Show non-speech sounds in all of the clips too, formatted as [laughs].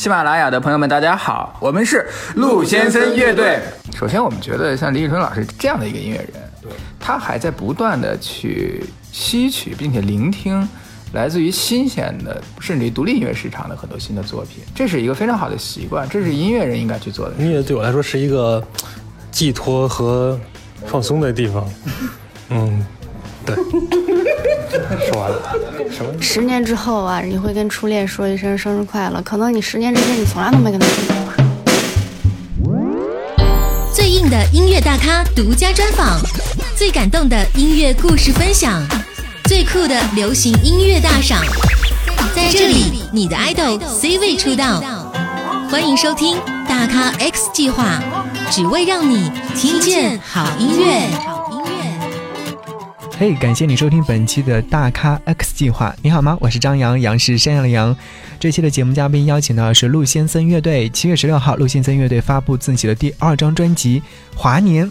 喜马拉雅的朋友们，大家好，我们是陆先生乐队。首先，我们觉得像李宇春老师这样的一个音乐人，对，他还在不断的去吸取并且聆听来自于新鲜的，甚至于独立音乐市场的很多新的作品，这是一个非常好的习惯，这是音乐人应该去做的。音乐对我来说是一个寄托和放松的地方。嗯，对。说完了，什么？十年之后啊，你会跟初恋说一声生日快乐。可能你十年之前你从来都没跟他说过。最硬的音乐大咖独家专访，最感动的音乐故事分享，最酷的流行音乐大赏，在这里，你的爱豆 C 位出道。欢迎收听大咖 X 计划，只为让你听见好音乐。嘿，感谢你收听本期的大咖 X 计划。你好吗？我是张扬，杨是山羊的羊。这期的节目嘉宾邀请到的是陆先森乐队。七月十六号，陆先森乐队发布自己的第二张专辑《华年》。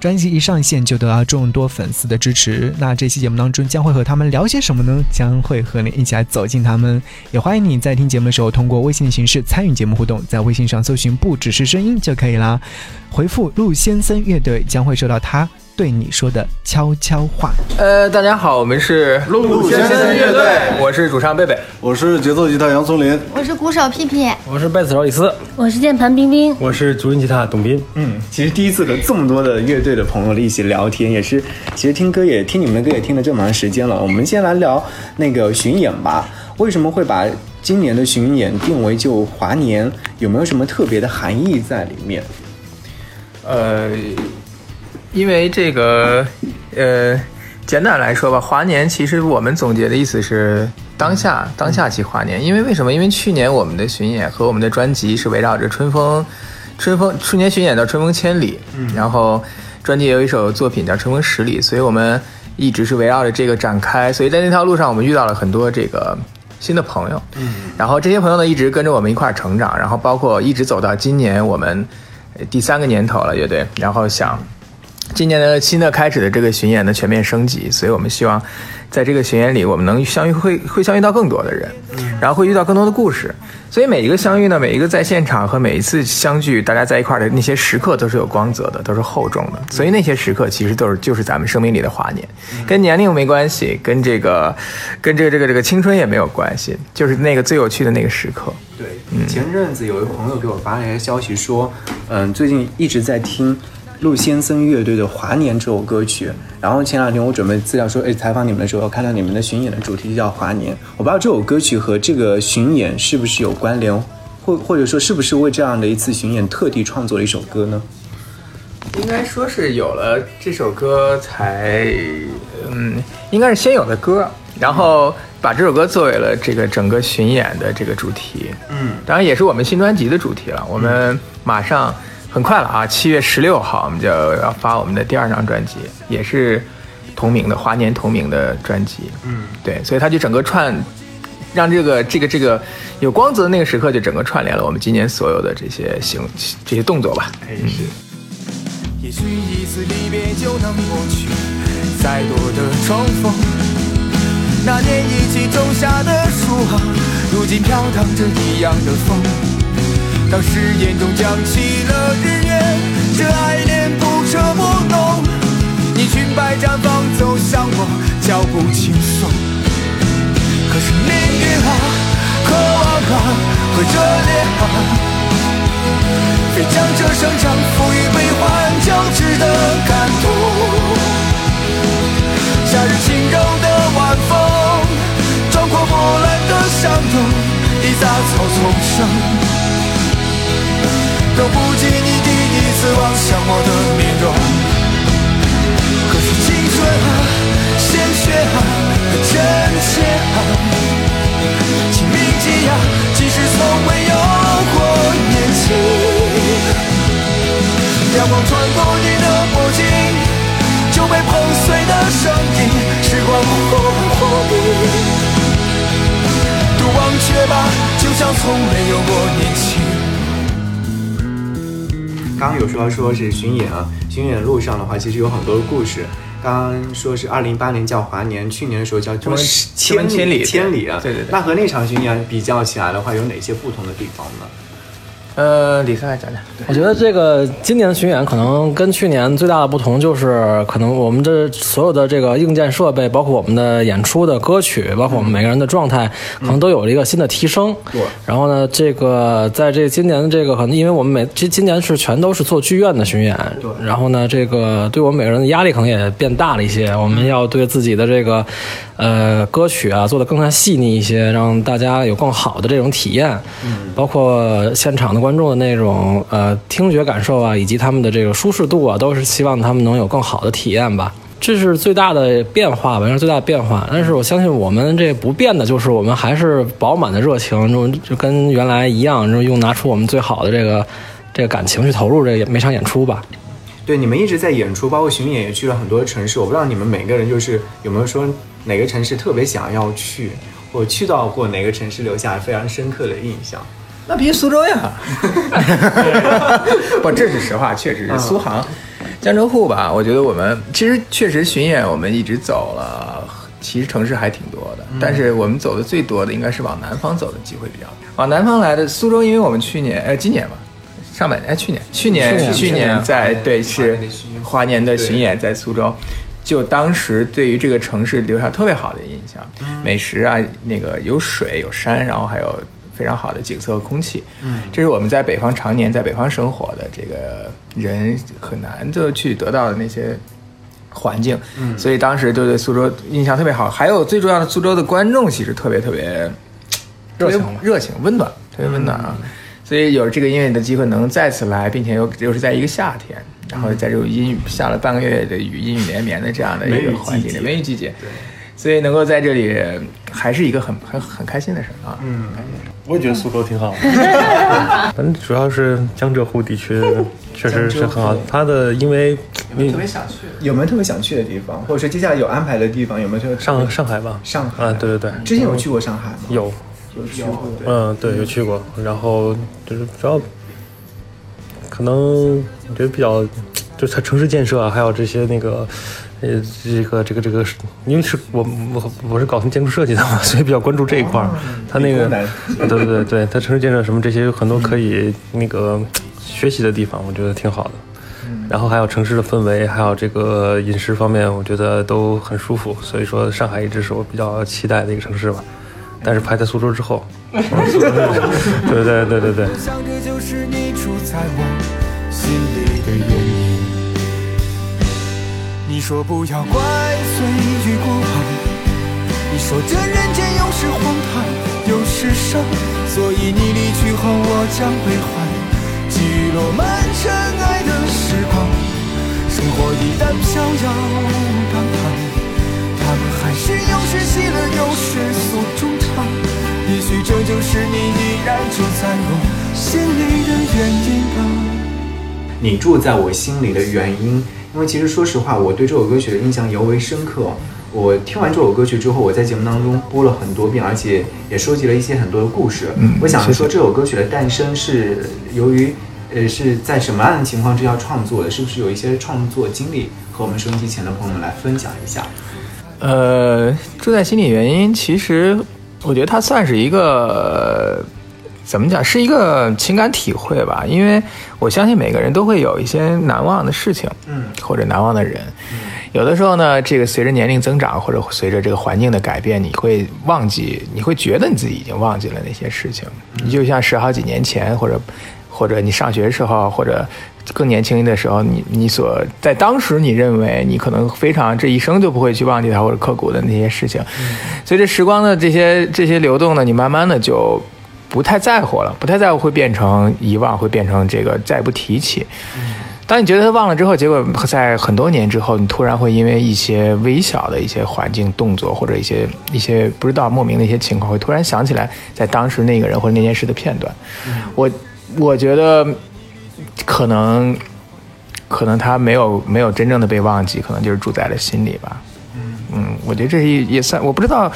专辑一上线就得到众多粉丝的支持。那这期节目当中将会和他们聊些什么呢？将会和你一起来走进他们。也欢迎你在听节目的时候通过微信的形式参与节目互动，在微信上搜寻“不只是声音”就可以啦。回复“陆先森乐队”将会收到他。对你说的悄悄话。呃，大家好，我们是陆先生乐队，我是主唱贝贝，我是节奏吉他杨松林，我是鼓手屁屁，我是贝斯手李斯，我是键盘冰冰，我是主音吉他董斌。嗯，其实第一次和这么多的乐队的朋友一起聊天，也是，其实听歌也听你们的歌也听了这么长时间了。我们先来聊那个巡演吧。为什么会把今年的巡演定为就华年？有没有什么特别的含义在里面？呃。因为这个，呃，简短来说吧，华年其实我们总结的意思是当下，当下即华年。因为为什么？因为去年我们的巡演和我们的专辑是围绕着春风，春风，去年巡演叫春风千里，然后专辑有一首作品叫春风十里，所以我们一直是围绕着这个展开。所以在那条路上，我们遇到了很多这个新的朋友，嗯，然后这些朋友呢一直跟着我们一块成长，然后包括一直走到今年我们第三个年头了，乐队，然后想。今年的新的开始的这个巡演的全面升级，所以我们希望，在这个巡演里，我们能相遇，会会相遇到更多的人，然后会遇到更多的故事。所以每一个相遇呢，每一个在现场和每一次相聚，大家在一块的那些时刻都是有光泽的，都是厚重的。所以那些时刻其实都是就是咱们生命里的华年，跟年龄没关系，跟这个跟这个这个这个青春也没有关系，就是那个最有趣的那个时刻。对，前阵子有一个朋友给我发了一个消息说，嗯，最近一直在听。陆先生乐队的《华年》这首歌曲，然后前两天我准备资料说，哎，采访你们的时候看到你们的巡演的主题叫《华年》，我不知道这首歌曲和这个巡演是不是有关联，或或者说是不是为这样的一次巡演特地创作了一首歌呢？应该说是有了这首歌才，嗯，应该是先有的歌，然后把这首歌作为了这个整个巡演的这个主题，嗯，当然也是我们新专辑的主题了，我们马上。很快了啊！七月十六号，我们就要发我们的第二张专辑，也是同名的华年同名的专辑。嗯，对，所以它就整个串，让这个这个这个有光泽的那个时刻，就整个串联了我们今年所有的这些行这些动作吧。嗯。也许一次离别就能抹去再多的重逢。那年一起种下的树啊，如今飘荡着一样的风。当誓言中降起了日月，这爱恋不彻不浓。你裙摆绽放，走向我，脚步轻松。可是命运啊，渴望啊，和热烈啊，非将这生长赋予悲欢交织的感动。夏日轻柔的晚风，壮阔波澜的相拥，一杂草丛生。都不及你第一次望向我的面容。可是青春啊，鲜血啊，真切啊，请铭记呀，即使从未有过年轻。阳光穿过你的脖颈，就被碰碎的声音。时光忽远忽近，都忘却吧，就像从没有过年轻。刚刚有说到说是巡演啊，巡演路上的话，其实有很多的故事。刚刚说是二零一八年叫华年，去年的时候叫什么千千里千里啊。对对对那和那场巡演比较起来的话，有哪些不同的地方呢？呃，李三来讲讲。我觉得这个今年的巡演可能跟去年最大的不同就是，可能我们这所有的这个硬件设备，包括我们的演出的歌曲，包括我们每个人的状态，可能都有了一个新的提升。对然后呢，这个在这今年的这个可能，因为我们每今今年是全都是做剧院的巡演，对然后呢，这个对我们每个人的压力可能也变大了一些。我们要对自己的这个呃歌曲啊做得更加细腻一些，让大家有更好的这种体验。嗯，包括现场的观众的那种呃听觉感受啊，以及他们的这个舒适度啊，都是希望他们能有更好的体验吧。这是最大的变化吧，这是最大的变化。但是我相信我们这不变的就是我们还是饱满的热情，就就跟原来一样，就用拿出我们最好的这个这个感情去投入这个每场演出吧。对，你们一直在演出，包括巡演也去了很多城市。我不知道你们每个人就是有没有说哪个城市特别想要去，或去到过哪个城市留下非常深刻的印象。那必须苏州呀！[laughs] 不，这是实话，确实是苏杭、江浙沪吧。我觉得我们其实确实巡演，我们一直走了，其实城市还挺多的。但是我们走的最多的应该是往南方走的机会比较多。往南方来的苏州，因为我们去年呃今年吧，上半年哎去年去年去年在对是华年的巡演在苏州。就当时对于这个城市留下特别好的印象，美食啊，那个有水有山，然后还有非常好的景色和空气。嗯，这是我们在北方常年在北方生活的这个人很难就去得到的那些环境。嗯，所以当时就对苏州印象特别好。还有最重要的，苏州的观众其实特别特别热情热情、温暖，特别温暖啊。所以有这个音乐的机会能再次来，并且又又是在一个夏天，然后在这种阴雨下了半个月的雨，阴雨连绵的这样的一个环境里，梅雨季节，所以能够在这里还是一个很很很开心的事儿啊。嗯，我也觉得苏州挺好的，[laughs] 反正主要是江浙沪地区确实是很好。它的因为有没有特别想去的？有没有特别想去的地方，或者说接下来有安排的地方？有没有特别上上海吧，上海。啊，对对对，之前有去过上海吗？有，有去过。嗯，对，有去过，然后就是主要可能我觉得比较，就是它城市建设啊，还有这些那个。呃，这个这个这个，因为是我我我是搞建筑设计的嘛，所以比较关注这一块儿。它那个，对对对对，它城市建设什么这些有很多可以那个学习的地方，我觉得挺好的。然后还有城市的氛围，还有这个饮食方面，我觉得都很舒服。所以说，上海一直是我比较期待的一个城市吧。但是排在苏州之后，对对对对对。想这就是你住在我心里的。你说不要怪罪于过往，你说这人间有时荒唐，有时伤，所以你离去后我将悲欢，给予落满尘埃的时光。生活一旦飘摇荡荡，他们还是有时喜乐，有时诉衷肠。也许这就是你依然住在我心里的原因吧。你住在我心里的原因，因为其实说实话，我对这首歌曲的印象尤为深刻。我听完这首歌曲之后，我在节目当中播了很多遍，而且也收集了一些很多的故事。嗯我想说，这首歌曲的诞生是由于，呃，是在什么样的情况之下创作的？是不是有一些创作经历和我们收音机前的朋友们来分享一下？呃，住在心里原因，其实我觉得它算是一个怎么讲，是一个情感体会吧。因为我相信每个人都会有一些难忘的事情，嗯或者难忘的人。有的时候呢，这个随着年龄增长，或者随着这个环境的改变，你会忘记，你会觉得你自己已经忘记了那些事情。你就像十好几年前，或者或者你上学时候，或者更年轻的时候，你你所在当时你认为你可能非常这一生就不会去忘记它或者刻骨的那些事情，随着时光的这些这些流动呢，你慢慢的就不太在乎了，不太在乎会变成遗忘，会变成这个再不提起。当你觉得他忘了之后，结果在很多年之后，你突然会因为一些微小的一些环境动作，或者一些一些不知道莫名的一些情况，会突然想起来在当时那个人或者那件事的片段。我我觉得可能可能他没有没有真正的被忘记，可能就是住在了心里吧。嗯，我觉得这是一也算，我不知道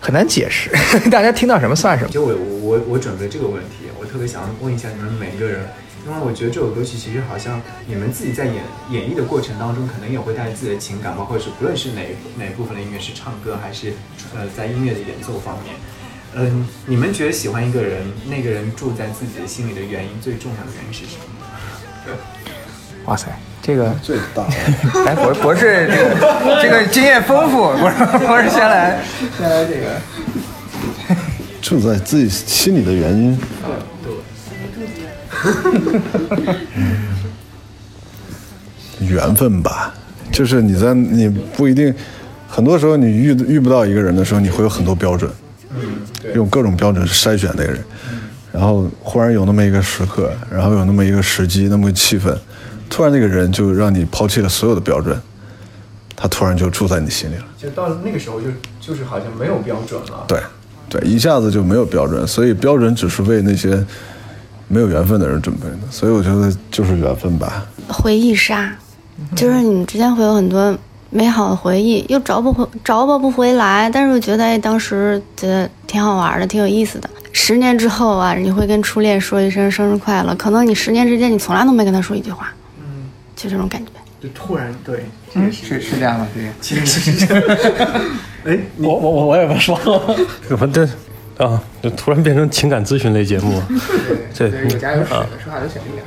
很难解释，[laughs] 大家听到什么算什么其。实我我我我准备这个问题，我特别想问一下你们每一个人，因为我觉得这首歌曲其实好像你们自己在演演绎的过程当中，可能也会带着自己的情感，包括是不论是哪哪部分的音乐是唱歌还是呃在音乐的演奏方面。嗯，你们觉得喜欢一个人，那个人住在自己的心里的原因，最重要的原因是什么？哇塞，这个最大，[laughs] 哎，博博士这个这个经验丰富，[laughs] 博士博士先来先来这个。住在自己心里的原因。缘分吧，就是你在你不一定，很多时候你遇遇不到一个人的时候，你会有很多标准，用各种标准筛选那个人，然后忽然有那么一个时刻，然后有那么一个时机，那么个气氛，突然那个人就让你抛弃了所有的标准，他突然就住在你心里了。就到了那个时候就就是好像没有标准了。对，对，一下子就没有标准，所以标准只是为那些没有缘分的人准备的，所以我觉得就是缘分吧。回忆杀，就是你们之间会有很多美好的回忆，又找不回找不不回来，但是我觉得哎，当时觉得挺好玩的，挺有意思的。十年之后啊，你会跟初恋说一声生日快乐，可能你十年之间你从来都没跟他说一句话，嗯，就这种感觉。就突然对，嗯，是是这样吗？这个其实是这样。[laughs] 哎，我我我我也不说，[laughs] 我这啊，就突然变成情感咨询类节目，这 [laughs] 对，有家有水的，说话都小心点。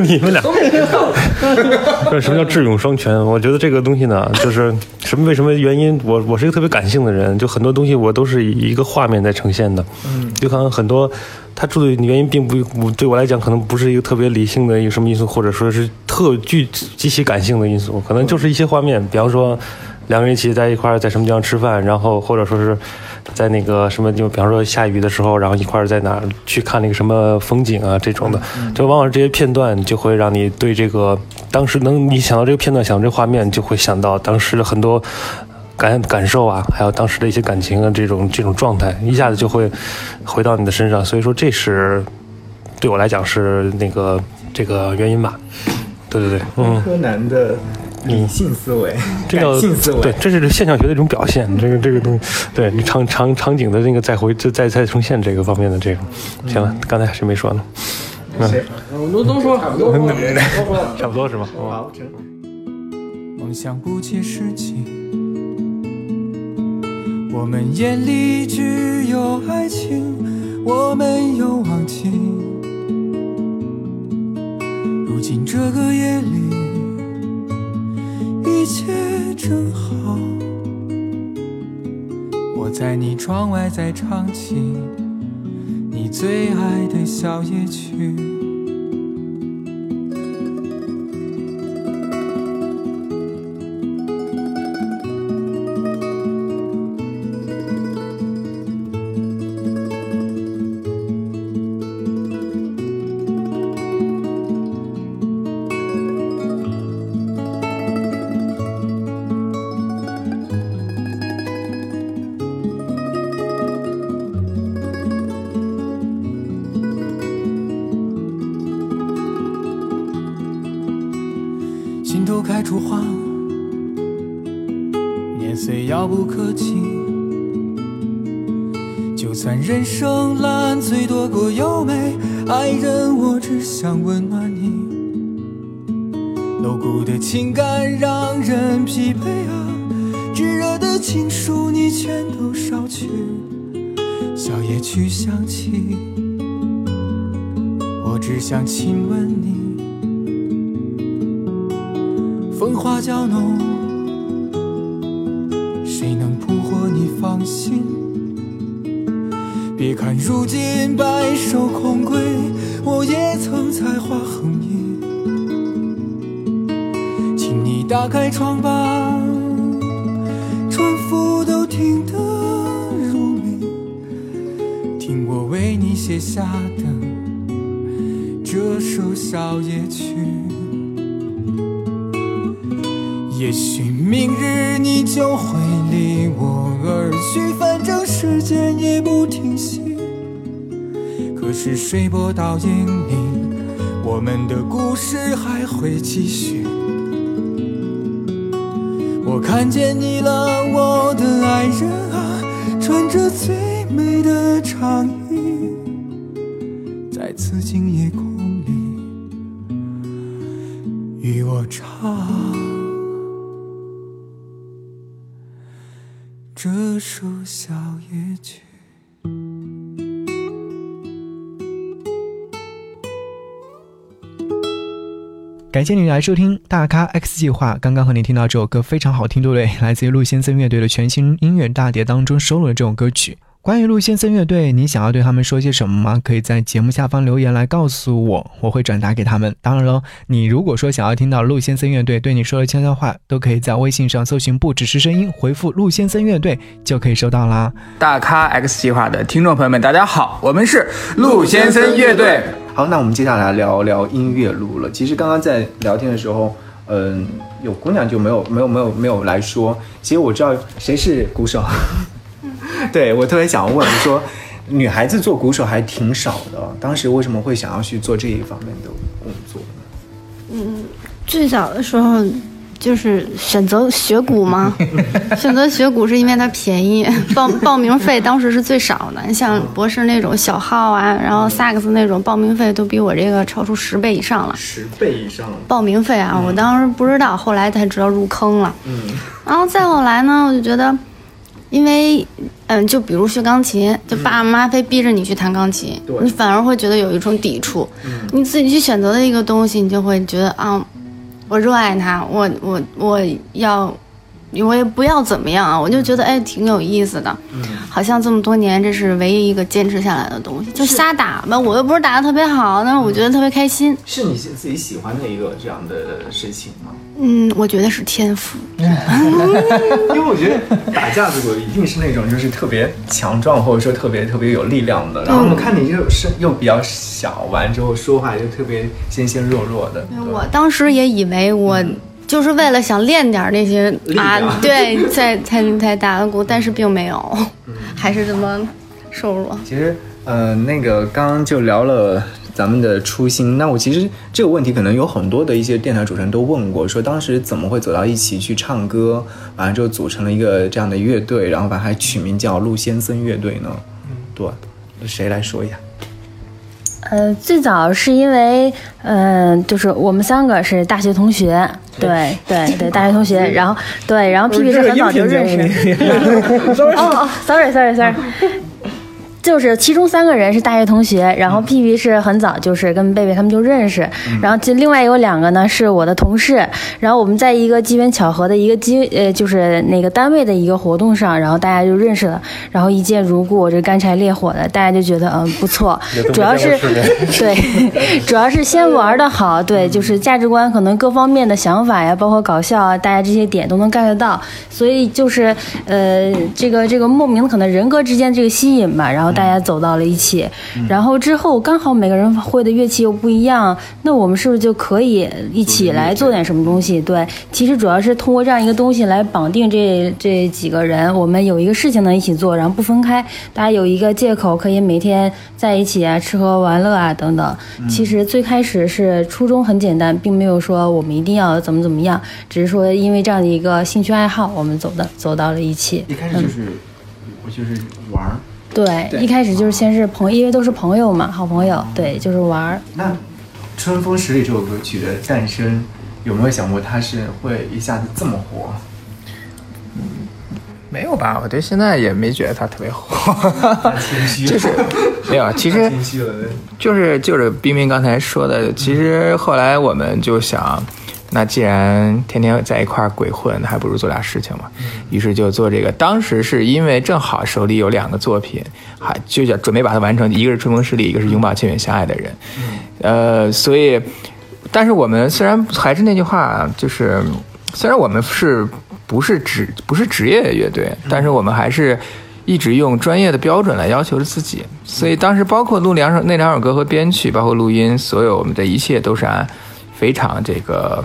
[laughs] 你们俩，这什么叫智勇双全？我觉得这个东西呢，就是什么为什么原因？我我是一个特别感性的人，就很多东西我都是以一个画面在呈现的。嗯，就可能很多他住的原因并不，我对我来讲可能不是一个特别理性的一个什么因素，或者说是特具极其感性的因素，可能就是一些画面，比方说两个人一起在一块儿在什么地方吃饭，然后或者说是。在那个什么，就比方说下雨的时候，然后一块儿在哪儿去看那个什么风景啊，这种的，就往往这些片段就会让你对这个当时能你想到这个片段，想到这个画面，就会想到当时的很多感感受啊，还有当时的一些感情啊，这种这种状态，一下子就会回到你的身上。所以说，这是对我来讲是那个这个原因吧。对对对，嗯。柯南的。理性思维，这个性思维，对，这是现象学的一种表现。这个这个东西，对你场场场景的那个再回再再再重现这个方面的这种。行了，刚才谁没说呢？谁？我都都说，差不多，[laughs] 差不多是吧？好。梦想不切实际，我们眼里只有爱情，我没有忘记。如今这个夜里。切正好，我在你窗外在唱起你最爱的小夜曲。想温暖你，露骨的情感让人疲惫啊！炙热的情书你全都捎去，小夜曲响起，我只想亲吻你。风花娇浓，谁能捕获你芳心？别看如今白首空归。我也曾才华横溢，请你打开窗吧，船夫都听得入迷，听我为你写下的这首小夜曲。也许明日你就会离我而去，反正时间。是水波倒影里，我们的故事还会继续。我看见你了，我的爱人啊，穿着最美的长衣，自今夜空里，与我唱这首小夜曲。感谢你来收听大咖 X 计划。刚刚和你听到这首歌非常好听，对不对？来自于陆先生乐队的全新音乐大碟当中收录的这首歌曲。关于陆先生乐队，你想要对他们说些什么吗？可以在节目下方留言来告诉我，我会转达给他们。当然喽，你如果说想要听到陆先生乐队对你说的悄悄话，都可以在微信上搜寻“不只是声音”，回复“陆先生乐队”就可以收到啦。大咖 X 计划的听众朋友们，大家好，我们是陆先生乐队。好，那我们接下来聊聊音乐路了。其实刚刚在聊天的时候，嗯，有姑娘就没有没有没有没有来说。其实我知道谁是鼓手，[laughs] 对我特别想问说，女孩子做鼓手还挺少的，当时为什么会想要去做这一方面的工作呢？嗯，最早的时候。就是选择学鼓吗？[laughs] 选择学鼓是因为它便宜，报报名费当时是最少的。你像博士那种小号啊，然后萨克斯那种报名费都比我这个超出十倍以上了。十倍以上。报名费啊，我当时不知道，后来才知道入坑了。嗯。然后再后来呢，我就觉得，因为嗯，就比如学钢琴，就爸爸妈妈非逼着你去弹钢琴，你反而会觉得有一种抵触。嗯。你自己去选择的一个东西，你就会觉得啊。我热爱它，我我我要，我也不要怎么样啊，我就觉得哎挺有意思的，好像这么多年这是唯一一个坚持下来的东西，就瞎打吧，我又不是打的特别好，但是我觉得特别开心。是你自己喜欢的一个这样的事情吗？嗯，我觉得是天赋。[laughs] 因为我觉得打架子鼓一定是那种就是特别强壮或者说特别特别有力量的，然后我看你又是又比较小，完之后说话又特别纤纤弱弱的。我当时也以为我就是为了想练点那些啊，对，才才才打的鼓，但是并没有，还是这么瘦弱。其实，呃，那个刚刚就聊了。咱们的初心，那我其实这个问题可能有很多的一些电台主持人都问过，说当时怎么会走到一起去唱歌，完了之后组成了一个这样的乐队，然后把它取名叫陆先森乐队呢？嗯，对，谁来说一下？呃，最早是因为，嗯，就是我们三个是大学同学，对对对，大学同学，[laughs] 然后对，然后皮皮是很早就认识。[laughs] 哦哦，sorry sorry sorry。就是其中三个人是大学同学，然后屁屁是很早就是跟贝贝他们就认识，然后就另外有两个呢是我的同事，然后我们在一个机缘巧合的一个机呃就是那个单位的一个活动上，然后大家就认识了，然后一见如故，这干柴烈火的，大家就觉得嗯不错，[laughs] 主要是 [laughs] 对，主要是先玩的好，对，就是价值观可能各方面的想法呀，包括搞笑啊，大家这些点都能 get 到，所以就是呃这个这个莫名的可能人格之间这个吸引吧，然后。大家走到了一起，然后之后刚好每个人会的乐器又不一样，那我们是不是就可以一起来做点什么东西？对，其实主要是通过这样一个东西来绑定这这几个人，我们有一个事情能一起做，然后不分开，大家有一个借口可以每天在一起啊，吃喝玩乐啊等等。其实最开始是初衷很简单，并没有说我们一定要怎么怎么样，只是说因为这样的一个兴趣爱好，我们走的走到了一起。一开始就是，我就是玩。对，一开始就是先是朋，因为都是朋友嘛，好朋友，对，就是玩儿。那《春风十里》这首歌曲的诞生，有没有想过它是会一下子这么火？嗯，没有吧？我对现在也没觉得它特别火。就是没有，其实就是就是冰冰刚才说的，其实后来我们就想。那既然天天在一块儿鬼混，那还不如做点事情嘛。于是就做这个。当时是因为正好手里有两个作品，还就想准备把它完成，一个是《春风十里》，一个是《拥抱千远相爱的人》。呃，所以，但是我们虽然还是那句话，就是虽然我们是不是职不是职业乐队，但是我们还是一直用专业的标准来要求着自己。所以当时包括录两首那两首歌和编曲，包括录音，所有我们的一切都是按非常这个。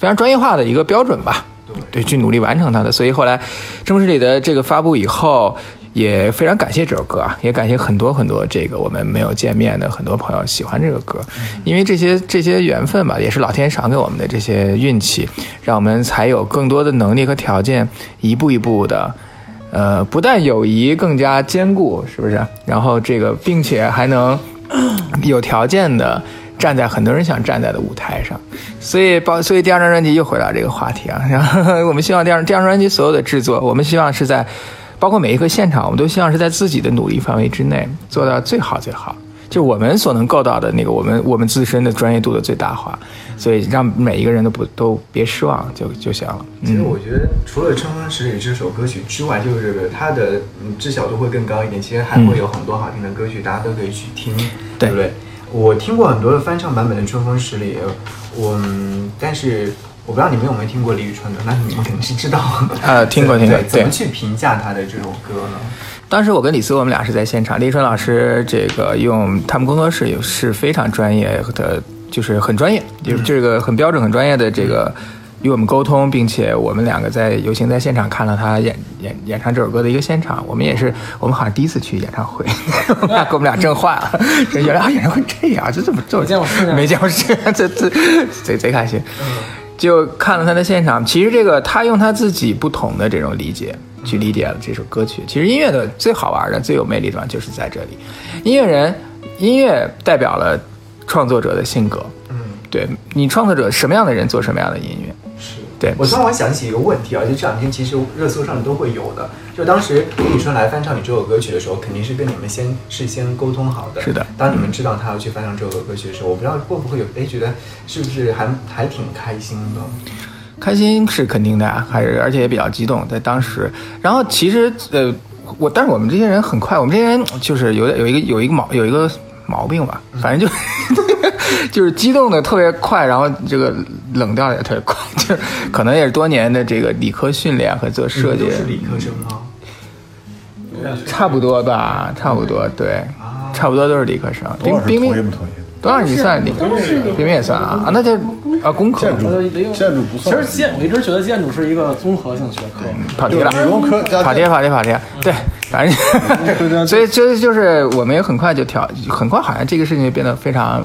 非常专业化的一个标准吧，对，去努力完成它的。所以后来《正式里的这个发布以后，也非常感谢这首歌啊，也感谢很多很多这个我们没有见面的很多朋友喜欢这个歌，因为这些这些缘分吧，也是老天赏给我们的这些运气，让我们才有更多的能力和条件，一步一步的，呃，不但友谊更加坚固，是不是？然后这个，并且还能有条件的站在很多人想站在的舞台上。所以，包所以第二张专辑又回到这个话题啊。然 [laughs] 后我们希望第二第二张专辑所有的制作，我们希望是在包括每一个现场，我们都希望是在自己的努力范围之内做到最好最好。就我们所能够到的那个，我们我们自身的专业度的最大化，所以让每一个人都不都别失望就就行了。其实我觉得，除了《春风十里》这首歌曲之外，就是这个它的嗯知晓度会更高一点。其实还会有很多好听的歌曲，大家都可以去听，对不对？我听过很多的翻唱版本的《春风十里》，我但是我不知道你们有没有听过李宇春的，那你们肯定是知道。呃，听过听过。怎么去评价他的这首歌呢？当时我跟李斯，我们俩是在现场。李宇春老师这个用他们工作室也是非常专业的，就是很专业，就是这个很标准、很专业的这个与我们沟通，并且我们两个在有幸在现场看了他演演演唱这首歌的一个现场。我们也是，我们好像第一次去演唱会，给 [laughs] 我们俩震坏了。原来啊，演唱会这样，这怎么这么见过世面？没见过世面，这这贼贼开心。就看了他的现场，其实这个他用他自己不同的这种理解。去理解了这首歌曲。其实音乐的最好玩的、最有魅力的地方就是在这里。音乐人，音乐代表了创作者的性格。嗯，对你创作者什么样的人做什么样的音乐。是，对我突然我想起一个问题啊，就这两天其实热搜上都会有的。就当时李宇春来翻唱你这首歌曲的时候，肯定是跟你们先事先沟通好的。是的。当你们知道他要去翻唱这首歌曲的时候，我不知道会不会有哎觉得是不是还还挺开心的。开心是肯定的啊，还是而且也比较激动，在当时。然后其实呃，我但是我们这些人很快，我们这些人就是有有一个有一个毛有一个毛病吧，反正就 [laughs] [laughs] 就是激动的特别快，然后这个冷掉的也特别快，就是可能也是多年的这个理科训练和做设计。是理科生吗？差不多吧，差不多对，差不多都是理科生。冰冰冰多少你算理科？冰冰也算啊啊，那就。啊，工科建筑建筑不算。其实建我一直觉得建筑是一个综合性学科，跑题了。理工科跑题跑题跑题，对，反正 [laughs] 所以就就是我们也很快就调，很快好像这个事情就变得非常，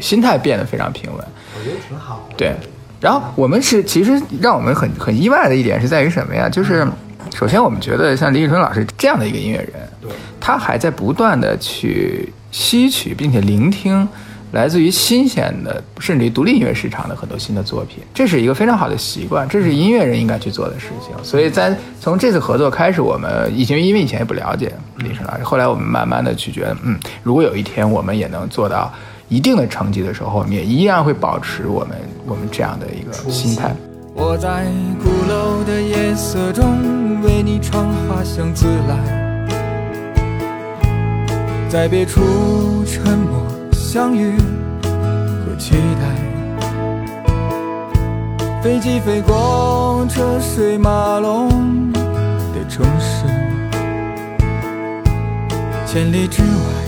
心态变得非常平稳。我觉得挺好。对，然后我们是其实让我们很很意外的一点是在于什么呀？就是首先我们觉得像李宇春老师这样的一个音乐人，对，他还在不断的去吸取并且聆听。来自于新鲜的，甚至于独立音乐市场的很多新的作品，这是一个非常好的习惯，这是音乐人应该去做的事情。所以在从这次合作开始，我们以前因为以前也不了解李宇春老师，后来我们慢慢的去觉得，嗯，如果有一天我们也能做到一定的成绩的时候，我们也依然会保持我们我们这样的一个心态。我在鼓楼的夜色中为你唱花香自来，在别处沉默。相遇和期待，飞机飞过车水马龙的城市，千里之外不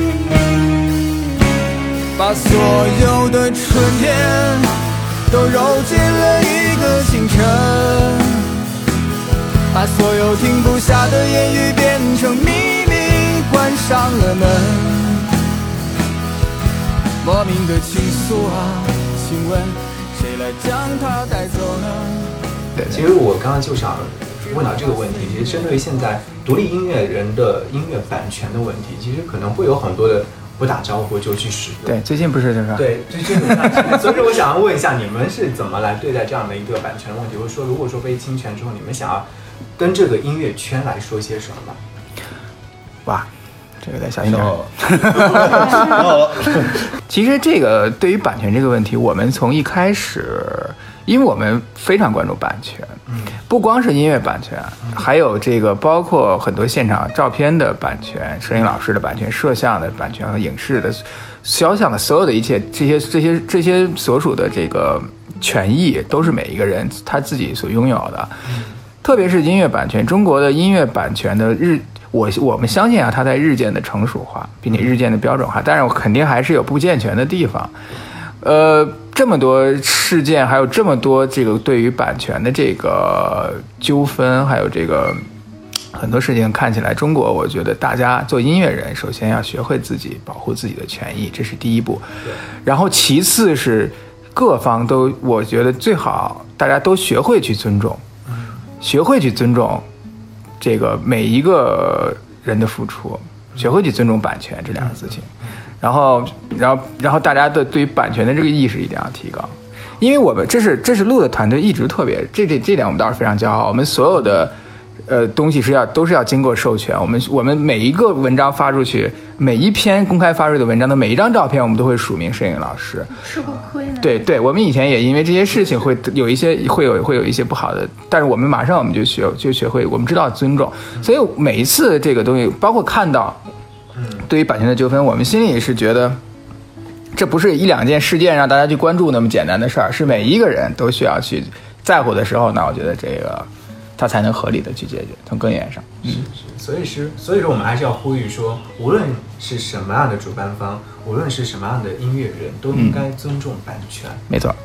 把所有的春天都揉进了一个清晨，把所有停不下的言语变成秘密，关上了门。莫名的情愫啊，请问谁来将它带走呢？其实我刚刚就想问到这个问题，其实针对于现在独立音乐人的音乐版权的问题，其实可能会有很多的不打招呼就去使用。对，最近不是这个？对，最近所以说我想要问一下，你们是怎么来对待这样的一个版权问题？或者说，如果说被侵权之后，你们想要跟这个音乐圈来说些什么吧？哇，这个得小心点。其实这个对于版权这个问题，我们从一开始，因为我们非常关注版权，不光是音乐版权，还有这个包括很多现场照片的版权、摄影老师的版权、摄像的版权和影视的肖像的所有的一切，这些这些这些所属的这个权益，都是每一个人他自己所拥有的。特别是音乐版权，中国的音乐版权的日。我我们相信啊，它在日渐的成熟化，并且日渐的标准化，但是我肯定还是有不健全的地方。呃，这么多事件，还有这么多这个对于版权的这个纠纷，还有这个很多事情，看起来中国，我觉得大家做音乐人，首先要学会自己保护自己的权益，这是第一步。然后其次是各方都，我觉得最好大家都学会去尊重，学会去尊重。这个每一个人的付出，学会去尊重版权这两个事情，然后，然后，然后大家的对于版权的这个意识一定要提高，因为我们这是这是录的团队一直特别这这这点我们倒是非常骄傲，我们所有的。呃，东西是要都是要经过授权。我们我们每一个文章发出去，每一篇公开发出的文章的每一张照片，我们都会署名摄影老师。吃过亏呢。对对，我们以前也因为这些事情会有一些会有会有一些不好的，但是我们马上我们就学就学会，我们知道尊重。所以每一次这个东西，包括看到，对于版权的纠纷，我们心里是觉得，这不是一两件事件让大家去关注那么简单的事儿，是每一个人都需要去在乎的时候，那我觉得这个。它才能合理的去解决，从根源上。是是，所以是，所以说我们还是要呼吁说，无论是什么样的主办方，无论是什么样的音乐人，都应该尊重版权。没错，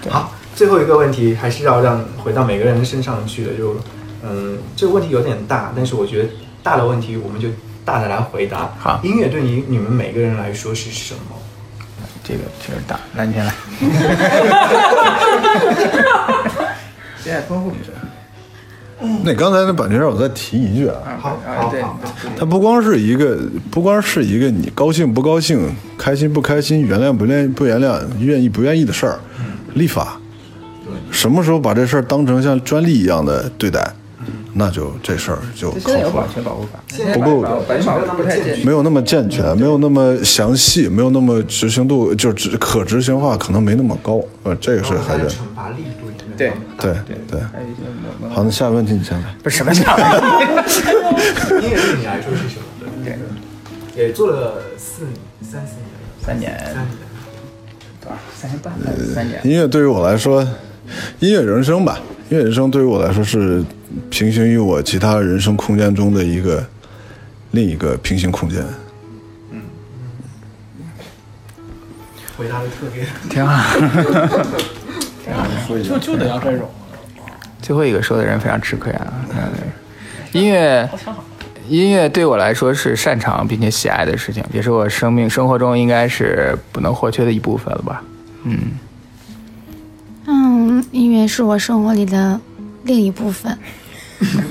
对。好，最后一个问题还是要让回到每个人的身上去的，就，嗯，这个问题有点大，但是我觉得大的问题我们就大的来回答。好，音乐对你你们每个人来说是什么？这个确实大，来你先来。[laughs] 现在丰富一些。那刚才那版权让我再提一句啊，好，好，对，它不光是一个，不光是一个你高兴不高兴、开心不开心、原谅不愿不原谅、愿意不愿意的事儿，立法，什么时候把这事儿当成像专利一样的对待，那就这事儿就靠谱。版权保护法不够，没有那么健全，没有那么详细，没有那么执行度，就执可执行化可能没那么高。呃，这个是还是。对对对，好，那下一个问题你先来。不是什么下一个问题？音乐对你来说是什么？对，也做了四三四年，三年，三年，多少？三年半，三年。音乐对于我来说，音乐人生吧，音乐人生对于我来说是平行于我其他人生空间中的一个另一个平行空间。嗯，回答的特别挺好。就就得要这种。最后一个说的人非常吃亏啊！音乐，音乐对我来说是擅长并且喜爱的事情，也是我生命生活中应该是不能或缺的一部分了吧？嗯。嗯，音乐是我生活里的另一部分。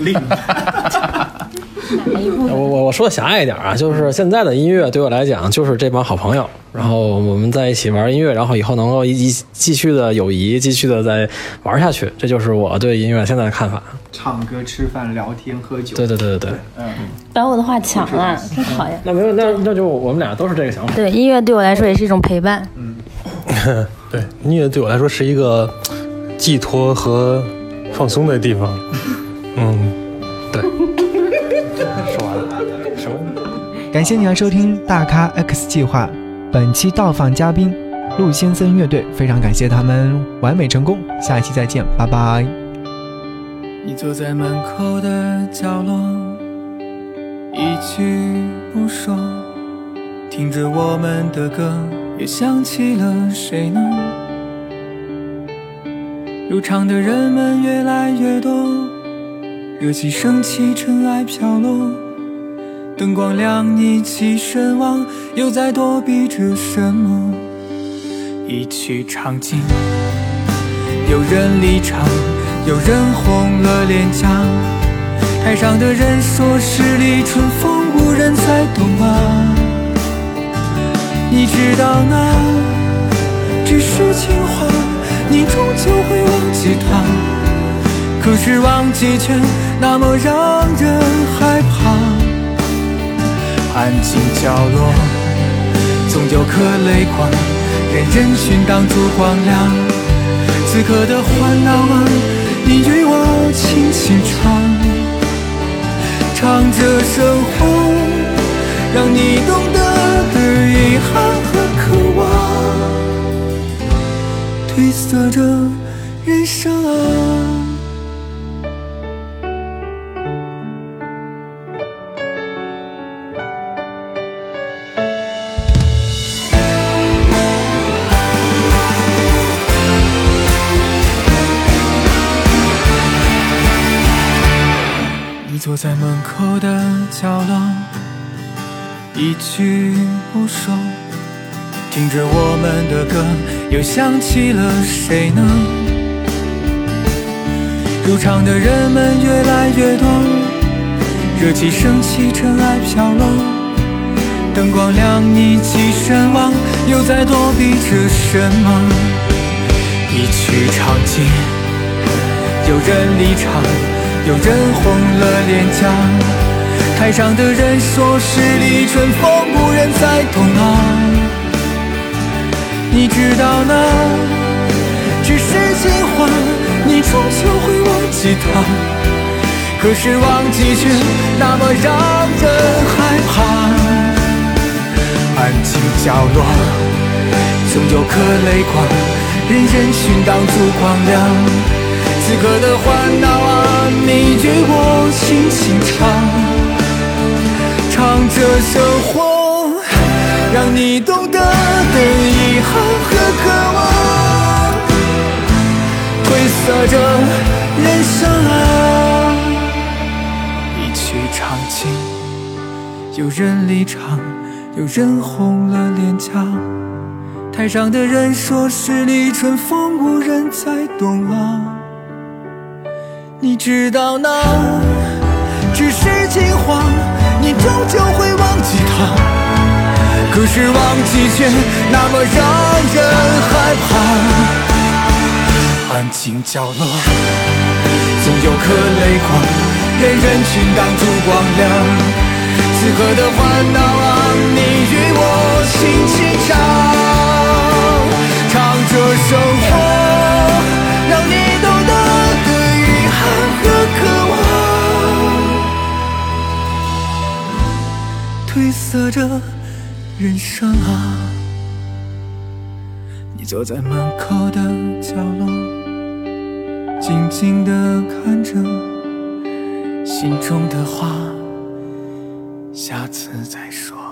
另。[laughs] 我我我说的狭隘一点啊，就是现在的音乐对我来讲就是这帮好朋友，然后我们在一起玩音乐，然后以后能够一继续的友谊，继续的再玩下去，这就是我对音乐现在的看法。唱歌、吃饭、聊天、喝酒。对对对对对。嗯。把我的话抢了，真讨厌。那没有，那那就我们俩都是这个想法。对，音乐对我来说也是一种陪伴。嗯。[laughs] 对，音乐对我来说是一个寄托和放松的地方。[laughs] 嗯，对。说完了，什么？感谢你来收听《大咖 X 计划》，本期到访嘉宾陆先生乐队，非常感谢他们完美成功，下一期再见，拜拜。你坐在门口的角落，一句不说，听着我们的歌，又想起了谁呢？入场的人们越来越多。热气升起，尘埃飘落，灯光亮，一起神往，又在躲避着什么？一曲唱尽。有人离场，有人红了脸颊。台上的人说十里春风无人再懂啊。你知道那只是情话，你终究会忘记他。可是忘记却那么让人害怕。安静角落，总有颗泪光，任人群挡住光亮。此刻的欢闹啊，你与我轻轻唱，唱着生活，让你懂得的遗憾褪色着人生啊。坐在门口的角落，一句不说，听着我们的歌，又想起了谁呢？入场的人们越来越多，热气升起，尘埃飘落，灯光亮，你起身望，又在躲避着什么？一曲唱尽，有人离场。有人红了脸颊，台上的人说十里春风无人再懂啊。你知道那只是情话，你终究会忘记他。可是忘记却那么让人害怕。安静角落，总有颗泪光，任人群挡住光亮。此刻的欢闹啊，你与我轻轻唱，唱着生活，让你懂得的遗憾和渴望，褪色着人生啊。一曲唱尽，有人离场，有人红了脸颊。台上的人说十里春风无人再懂啊。你知道那只是情话，你终究会忘记他。可是忘记却那么让人害怕。安静角落，总有颗泪光，任人群挡住光亮。此刻的欢闹啊，你与我轻轻唱，唱着生活，让你懂得的遗憾和渴望。褪色着人生啊！你坐在门口的角落，静静地看着，心中的话，下次再说。